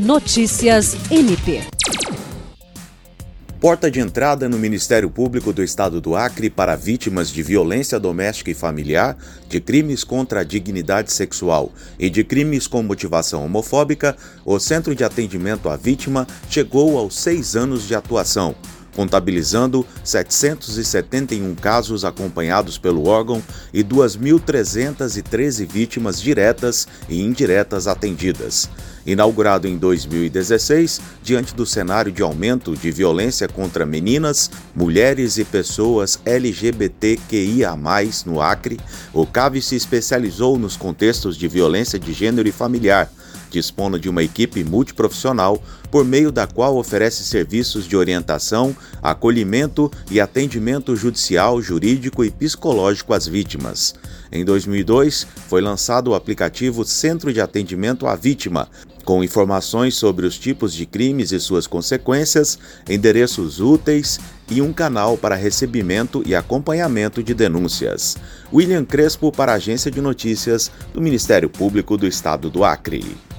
Notícias MP. Porta de entrada no Ministério Público do Estado do Acre para vítimas de violência doméstica e familiar, de crimes contra a dignidade sexual e de crimes com motivação homofóbica, o Centro de Atendimento à Vítima chegou aos seis anos de atuação contabilizando 771 casos acompanhados pelo órgão e 2.313 vítimas diretas e indiretas atendidas. Inaugurado em 2016, diante do cenário de aumento de violência contra meninas, mulheres e pessoas LGBTQIA, no Acre, o CAV se especializou nos contextos de violência de gênero e familiar dispondo de uma equipe multiprofissional por meio da qual oferece serviços de orientação, acolhimento e atendimento judicial, jurídico e psicológico às vítimas. Em 2002, foi lançado o aplicativo Centro de Atendimento à Vítima, com informações sobre os tipos de crimes e suas consequências, endereços úteis e um canal para recebimento e acompanhamento de denúncias. William Crespo para a Agência de Notícias do Ministério Público do Estado do Acre.